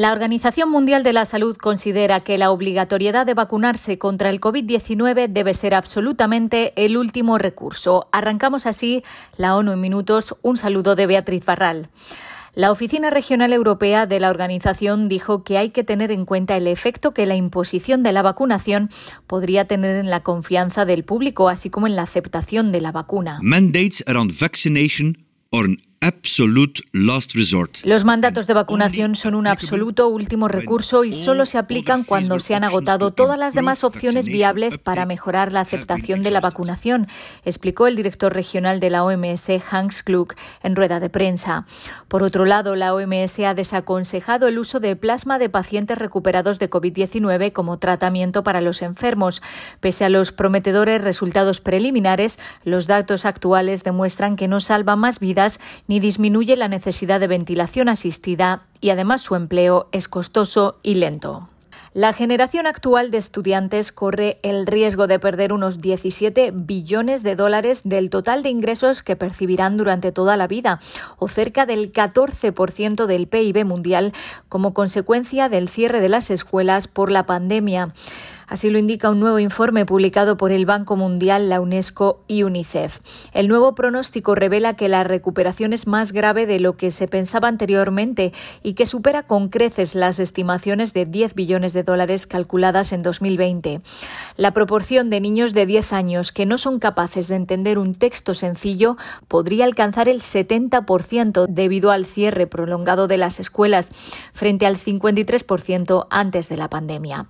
La Organización Mundial de la Salud considera que la obligatoriedad de vacunarse contra el COVID-19 debe ser absolutamente el último recurso. Arrancamos así la ONU en minutos. Un saludo de Beatriz Barral. La Oficina Regional Europea de la organización dijo que hay que tener en cuenta el efecto que la imposición de la vacunación podría tener en la confianza del público, así como en la aceptación de la vacuna. Mandates los mandatos de vacunación son un absoluto último recurso y solo se aplican cuando se han agotado todas las demás opciones viables para mejorar la aceptación de la vacunación, explicó el director regional de la OMS, Hans Klug, en rueda de prensa. Por otro lado, la OMS ha desaconsejado el uso de plasma de pacientes recuperados de COVID-19 como tratamiento para los enfermos. Pese a los prometedores resultados preliminares, los datos actuales demuestran que no salva más vidas ni disminuye la necesidad de ventilación asistida y además su empleo es costoso y lento. La generación actual de estudiantes corre el riesgo de perder unos 17 billones de dólares del total de ingresos que percibirán durante toda la vida, o cerca del 14% del PIB mundial, como consecuencia del cierre de las escuelas por la pandemia. Así lo indica un nuevo informe publicado por el Banco Mundial, la UNESCO y UNICEF. El nuevo pronóstico revela que la recuperación es más grave de lo que se pensaba anteriormente y que supera con creces las estimaciones de 10 billones de dólares calculadas en 2020. La proporción de niños de 10 años que no son capaces de entender un texto sencillo podría alcanzar el 70% debido al cierre prolongado de las escuelas, frente al 53% antes de la pandemia.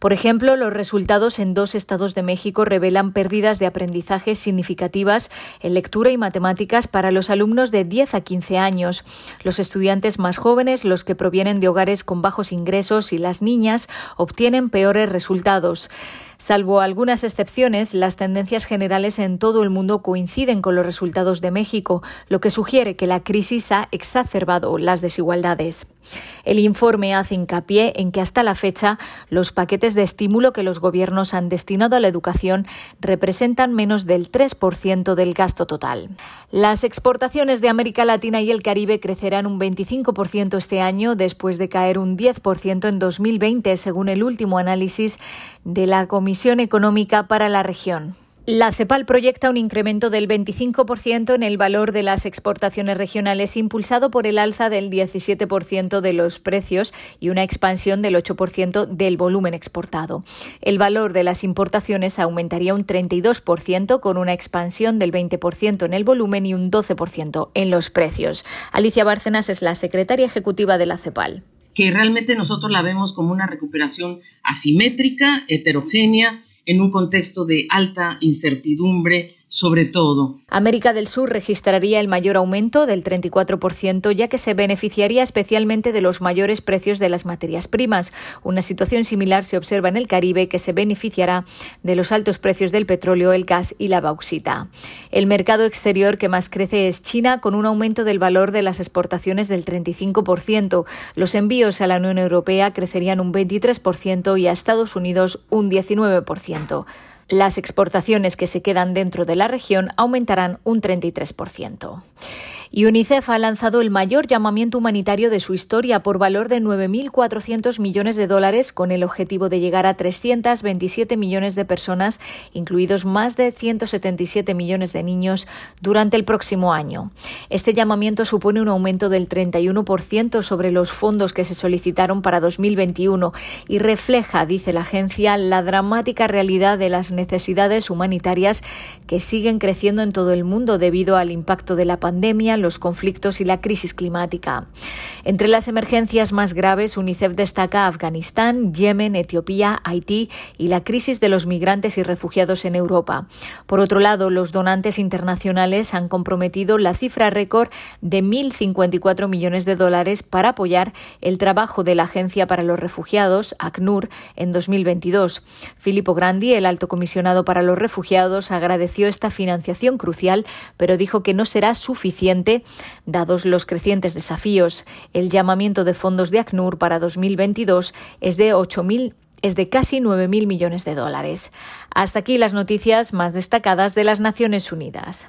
Por ejemplo, los resultados en dos estados de México revelan pérdidas de aprendizaje significativas en lectura y matemáticas para los alumnos de 10 a 15 años. Los estudiantes más jóvenes, los que provienen de hogares con bajos ingresos y las niñas obtienen peores resultados. Salvo algunas excepciones, las tendencias generales en todo el mundo coinciden con los resultados de México, lo que sugiere que la crisis ha exacerbado las desigualdades. El informe hace hincapié en que hasta la fecha los paquetes de estímulo que los gobiernos han destinado a la educación representan menos del 3% del gasto total. Las exportaciones de América Latina y el Caribe crecerán un 25% este año después de caer un 10% en 2020, según el último análisis de la Comisión Económica para la región. La CEPAL proyecta un incremento del 25% en el valor de las exportaciones regionales, impulsado por el alza del 17% de los precios y una expansión del 8% del volumen exportado. El valor de las importaciones aumentaría un 32%, con una expansión del 20% en el volumen y un 12% en los precios. Alicia Bárcenas es la secretaria ejecutiva de la CEPAL que realmente nosotros la vemos como una recuperación asimétrica, heterogénea, en un contexto de alta incertidumbre sobre todo. América del Sur registraría el mayor aumento del 34%, ya que se beneficiaría especialmente de los mayores precios de las materias primas. Una situación similar se observa en el Caribe, que se beneficiará de los altos precios del petróleo, el gas y la bauxita. El mercado exterior que más crece es China, con un aumento del valor de las exportaciones del 35%. Los envíos a la Unión Europea crecerían un 23% y a Estados Unidos un 19%. Las exportaciones que se quedan dentro de la región aumentarán un 33% y UNICEF ha lanzado el mayor llamamiento humanitario de su historia por valor de 9.400 millones de dólares con el objetivo de llegar a 327 millones de personas, incluidos más de 177 millones de niños, durante el próximo año. Este llamamiento supone un aumento del 31% sobre los fondos que se solicitaron para 2021 y refleja, dice la agencia, la dramática realidad de las necesidades humanitarias que siguen creciendo en todo el mundo debido al impacto de la pandemia los conflictos y la crisis climática. Entre las emergencias más graves, UNICEF destaca Afganistán, Yemen, Etiopía, Haití y la crisis de los migrantes y refugiados en Europa. Por otro lado, los donantes internacionales han comprometido la cifra récord de 1.054 millones de dólares para apoyar el trabajo de la Agencia para los Refugiados, ACNUR, en 2022. Filippo Grandi, el alto comisionado para los refugiados, agradeció esta financiación crucial, pero dijo que no será suficiente dados los crecientes desafíos. El llamamiento de fondos de ACNUR para 2022 es de 8.000 es de casi 9.000 millones de dólares. Hasta aquí las noticias más destacadas de las Naciones Unidas.